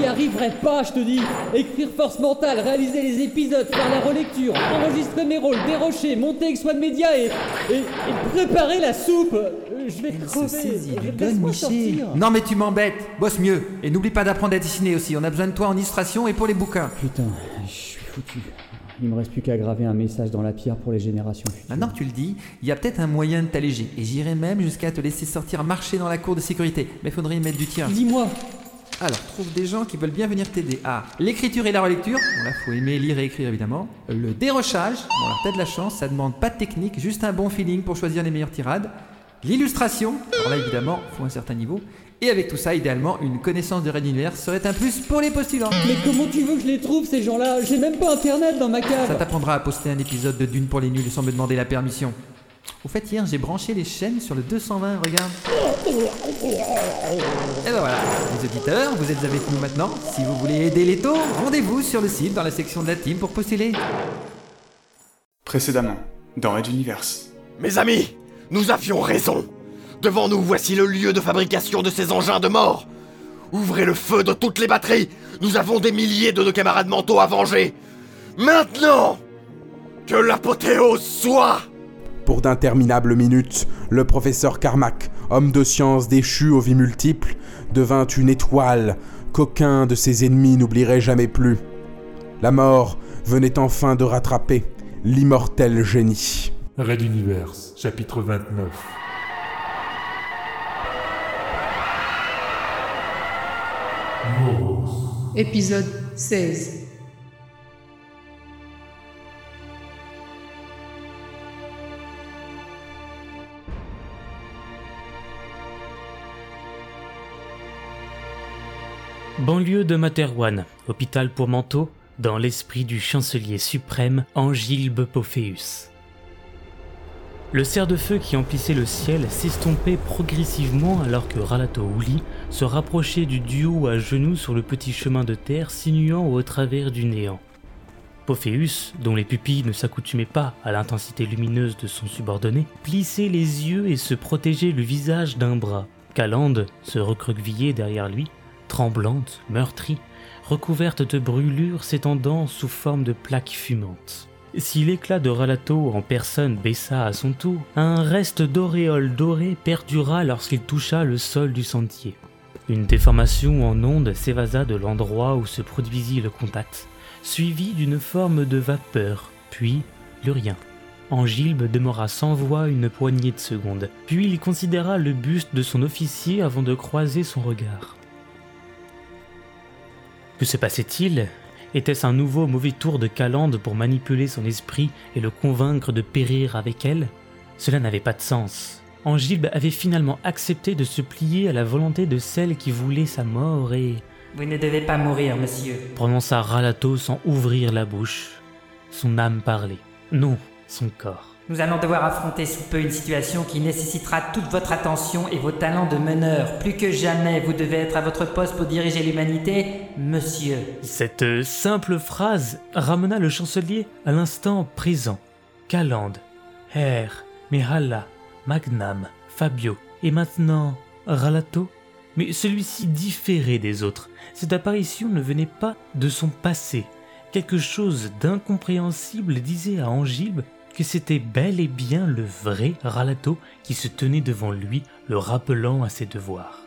J'y arriverai pas, je te dis. Écrire force mentale, réaliser les épisodes, faire la relecture, enregistrer mes rôles, dérocher, monter avec de médias et, et, et, préparer la soupe. Je vais crever. Laisse-moi sortir. Non mais tu m'embêtes. Bosse mieux. Et n'oublie pas d'apprendre à dessiner aussi. On a besoin de toi en illustration et pour les bouquins. Putain, je suis foutu. Il me reste plus qu'à graver un message dans la pierre pour les générations futures. Maintenant que tu le dis, il y a peut-être un moyen de t'alléger. Et j'irai même jusqu'à te laisser sortir marcher dans la cour de sécurité. Mais faudrait y mettre du tien. Dis-moi, alors, trouve des gens qui veulent bien venir t'aider. Ah, l'écriture et la relecture. Bon, là, faut aimer lire et écrire, évidemment. Le dérochage. Bon, alors, t'as de la chance, ça demande pas de technique, juste un bon feeling pour choisir les meilleures tirades. L'illustration. Alors là, évidemment, faut un certain niveau. Et avec tout ça, idéalement, une connaissance de Red Universe serait un plus pour les postulants. Mais comment tu veux que je les trouve, ces gens-là? J'ai même pas internet dans ma cave Ça t'apprendra à poster un épisode de Dune pour les nuls sans me demander la permission. Au fait, hier, j'ai branché les chaînes sur le 220, regarde. Et ben voilà, les auditeurs, vous êtes avec nous maintenant. Si vous voulez aider les taux, rendez-vous sur le site dans la section de la team pour postuler. Précédemment, dans Red Universe. Mes amis, nous avions raison. Devant nous, voici le lieu de fabrication de ces engins de mort. Ouvrez le feu de toutes les batteries. Nous avons des milliers de nos camarades mentaux à venger. Maintenant, que l'apothéose soit pour d'interminables minutes, le professeur Carmack, homme de science déchu aux vies multiples, devint une étoile qu'aucun de ses ennemis n'oublierait jamais plus. La mort venait enfin de rattraper l'immortel génie. Red Universe, chapitre 29. Épisode 16 Banlieue de Materwan, hôpital pour manteaux, dans l'esprit du chancelier suprême Angilbe Pophéus. Le cerf de feu qui emplissait le ciel s'estompait progressivement alors que Ralato Ouli se rapprochait du duo à genoux sur le petit chemin de terre sinuant au travers du néant. Pophéus, dont les pupilles ne s'accoutumaient pas à l'intensité lumineuse de son subordonné, plissait les yeux et se protégeait le visage d'un bras. Calande se recroquevillait derrière lui, tremblante, meurtrie, recouverte de brûlures s'étendant sous forme de plaques fumantes. Si l'éclat de Ralato en personne baissa à son tour, un reste d'auréole dorée perdura lorsqu'il toucha le sol du sentier. Une déformation en onde s'évasa de l'endroit où se produisit le contact, suivi d'une forme de vapeur, puis plus rien. Angilbe demeura sans voix une poignée de secondes, puis il considéra le buste de son officier avant de croiser son regard. Que se passait-il Était-ce un nouveau mauvais tour de Calande pour manipuler son esprit et le convaincre de périr avec elle Cela n'avait pas de sens. Angilbe avait finalement accepté de se plier à la volonté de celle qui voulait sa mort et... Vous ne devez pas mourir, monsieur, prononça Ralato sans ouvrir la bouche. Son âme parlait. Non, son corps. Nous allons devoir affronter sous peu une situation qui nécessitera toute votre attention et vos talents de meneur. Plus que jamais, vous devez être à votre poste pour diriger l'humanité, monsieur. Cette simple phrase ramena le chancelier à l'instant présent. Calande, Herr, Mihala, Magnam, Fabio, et maintenant Ralato Mais celui-ci différait des autres. Cette apparition ne venait pas de son passé. Quelque chose d'incompréhensible disait à Angilbe que c'était bel et bien le vrai Ralato qui se tenait devant lui, le rappelant à ses devoirs.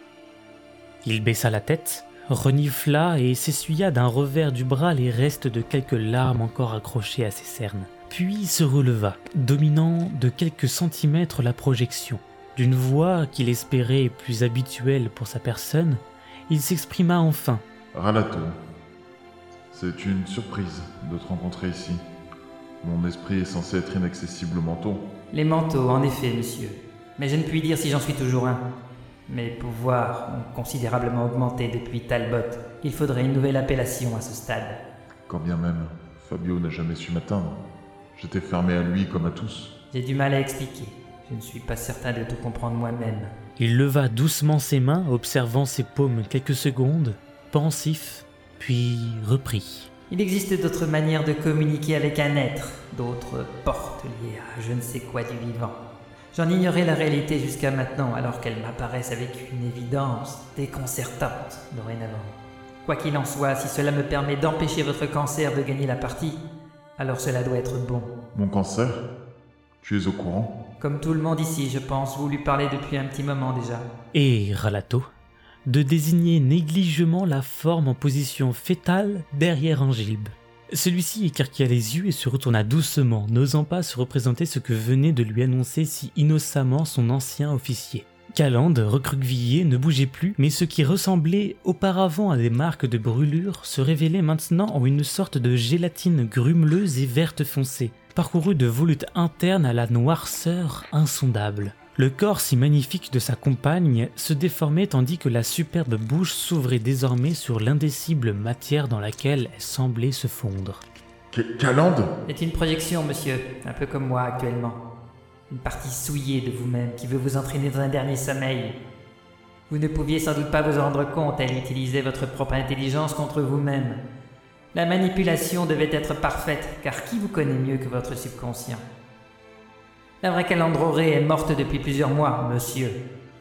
Il baissa la tête, renifla et s'essuya d'un revers du bras les restes de quelques larmes encore accrochées à ses cernes, puis se releva, dominant de quelques centimètres la projection. D'une voix qu'il espérait plus habituelle pour sa personne, il s'exprima enfin. Ralato, c'est une surprise de te rencontrer ici. Mon esprit est censé être inaccessible aux manteaux. Les manteaux, en effet, monsieur. Mais je ne puis dire si j'en suis toujours un. Mes pouvoirs ont considérablement augmenté depuis Talbot. Il faudrait une nouvelle appellation à ce stade. Quand bien même, Fabio n'a jamais su m'atteindre. J'étais fermé à lui comme à tous. J'ai du mal à expliquer. Je ne suis pas certain de tout comprendre moi-même. Il leva doucement ses mains, observant ses paumes quelques secondes, pensif, puis reprit. Il existe d'autres manières de communiquer avec un être, d'autres portes liées à je ne sais quoi du vivant. J'en ignorais la réalité jusqu'à maintenant, alors qu'elles m'apparaissent avec une évidence déconcertante dorénavant. Quoi qu'il en soit, si cela me permet d'empêcher votre cancer de gagner la partie, alors cela doit être bon. Mon cancer? Tu es au courant? Comme tout le monde ici, je pense, vous lui parlez depuis un petit moment déjà. Et Ralato? De désigner négligemment la forme en position fétale derrière Angilbe. Celui-ci écarquilla les yeux et se retourna doucement, n'osant pas se représenter ce que venait de lui annoncer si innocemment son ancien officier. Calande, recroquevillé, ne bougeait plus, mais ce qui ressemblait auparavant à des marques de brûlure se révélait maintenant en une sorte de gélatine grumeleuse et verte foncée, parcourue de volutes internes à la noirceur insondable. Le corps si magnifique de sa compagne se déformait tandis que la superbe bouche s'ouvrait désormais sur l'indécible matière dans laquelle elle semblait se fondre. Calande? C'est une projection, monsieur, un peu comme moi actuellement. Une partie souillée de vous-même qui veut vous entraîner dans un dernier sommeil. Vous ne pouviez sans doute pas vous en rendre compte, elle utilisait votre propre intelligence contre vous-même. La manipulation devait être parfaite, car qui vous connaît mieux que votre subconscient? La vraie Calandroré est morte depuis plusieurs mois, monsieur.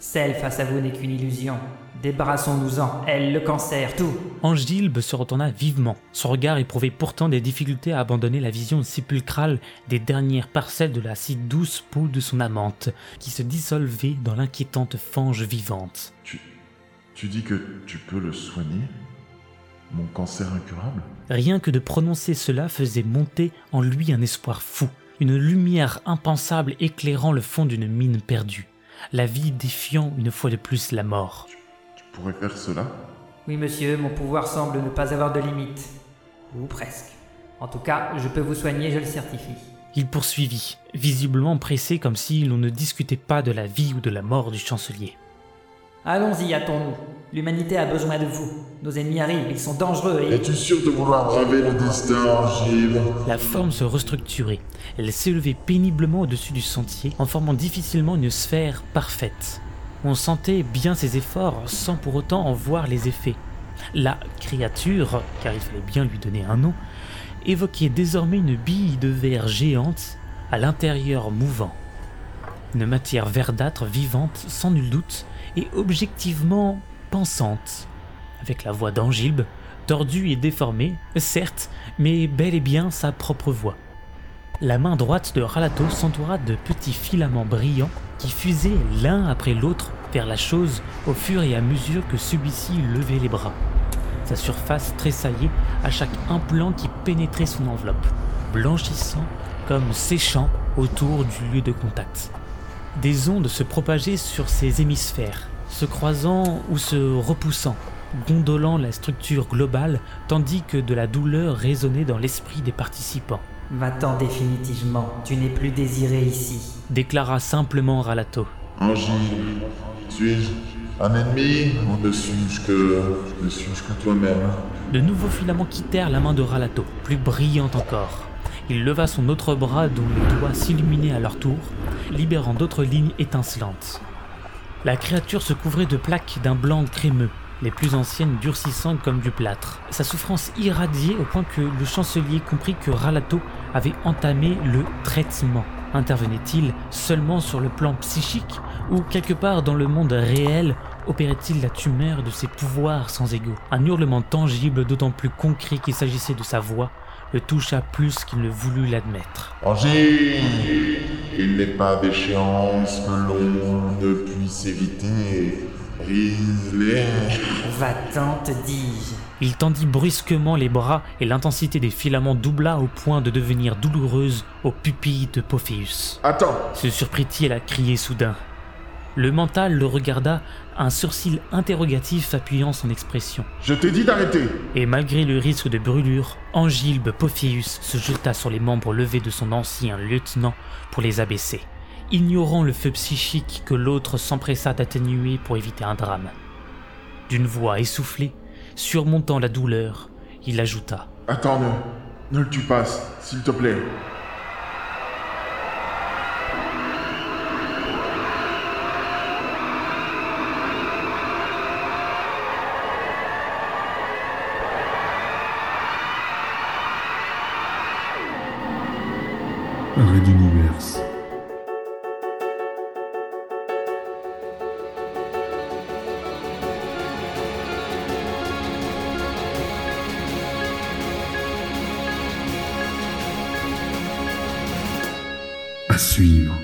Celle face à vous n'est qu'une illusion. Débarrassons-nous-en, elle, le cancer, tout. Angilbe se retourna vivement. Son regard éprouvait pourtant des difficultés à abandonner la vision sépulcrale des dernières parcelles de la si douce peau de son amante, qui se dissolvait dans l'inquiétante fange vivante. Tu, tu dis que tu peux le soigner Mon cancer incurable? Rien que de prononcer cela faisait monter en lui un espoir fou, une lumière impensable éclairant le fond d'une mine perdue, la vie défiant une fois de plus la mort. Tu pourrais faire cela? Oui, monsieur, mon pouvoir semble ne pas avoir de limite. Ou presque. En tout cas, je peux vous soigner, je le certifie. Il poursuivit, visiblement pressé comme si l'on ne discutait pas de la vie ou de la mort du chancelier. Allons-y, hâtons-nous. L'humanité a besoin de vous. Nos ennemis arrivent, ils sont dangereux et... Es-tu sûr de vouloir braver le destin, Angile La forme se restructurait. Elle s'élevait péniblement au-dessus du sentier, en formant difficilement une sphère parfaite. On sentait bien ses efforts sans pour autant en voir les effets. La créature, car il fallait bien lui donner un nom, évoquait désormais une bille de verre géante à l'intérieur mouvant. Une matière verdâtre vivante, sans nul doute, et objectivement pensante, avec la voix d'Angilbe, tordue et déformée, certes, mais bel et bien sa propre voix. La main droite de Ralato s'entoura de petits filaments brillants qui fusaient l'un après l'autre vers la chose au fur et à mesure que celui-ci levait les bras. Sa surface tressaillait à chaque implant qui pénétrait son enveloppe, blanchissant comme séchant autour du lieu de contact. Des ondes se propageaient sur ses hémisphères, se croisant ou se repoussant, gondolant la structure globale, tandis que de la douleur résonnait dans l'esprit des participants. Va-t'en définitivement, tu n'es plus désiré ici. Déclara simplement Ralato. Angile, suis-je un ennemi ou ne suis-je que. ne suis-je que toi-même? De nouveaux filaments quittèrent la main de Ralato, plus brillante encore. Il leva son autre bras dont les doigts s'illuminaient à leur tour, libérant d'autres lignes étincelantes. La créature se couvrait de plaques d'un blanc crémeux, les plus anciennes durcissant comme du plâtre. Sa souffrance irradiait au point que le chancelier comprit que Ralato avait entamé le traitement. Intervenait-il seulement sur le plan psychique ou quelque part dans le monde réel opérait-il la tumeur de ses pouvoirs sans égaux Un hurlement tangible, d'autant plus concret qu'il s'agissait de sa voix, le toucha plus qu'il ne voulut l'admettre. Angile Il n'est pas d'échéance que l'on ne puisse éviter. Brise-les. Va-t'en, te dis-je. Il tendit brusquement les bras et l'intensité des filaments doubla au point de devenir douloureuse aux pupilles de Pophéus. Attends Se surprit-il à crier soudain. Le mental le regarda, un sourcil interrogatif appuyant son expression. Je t'ai dit d'arrêter Et malgré le risque de brûlure, Angilbe Pophéus se jeta sur les membres levés de son ancien lieutenant pour les abaisser, ignorant le feu psychique que l'autre s'empressa d'atténuer pour éviter un drame. D'une voix essoufflée, surmontant la douleur, il ajouta Attends, ne. ne le tue pas, s'il te plaît. Red Universe. À suivre.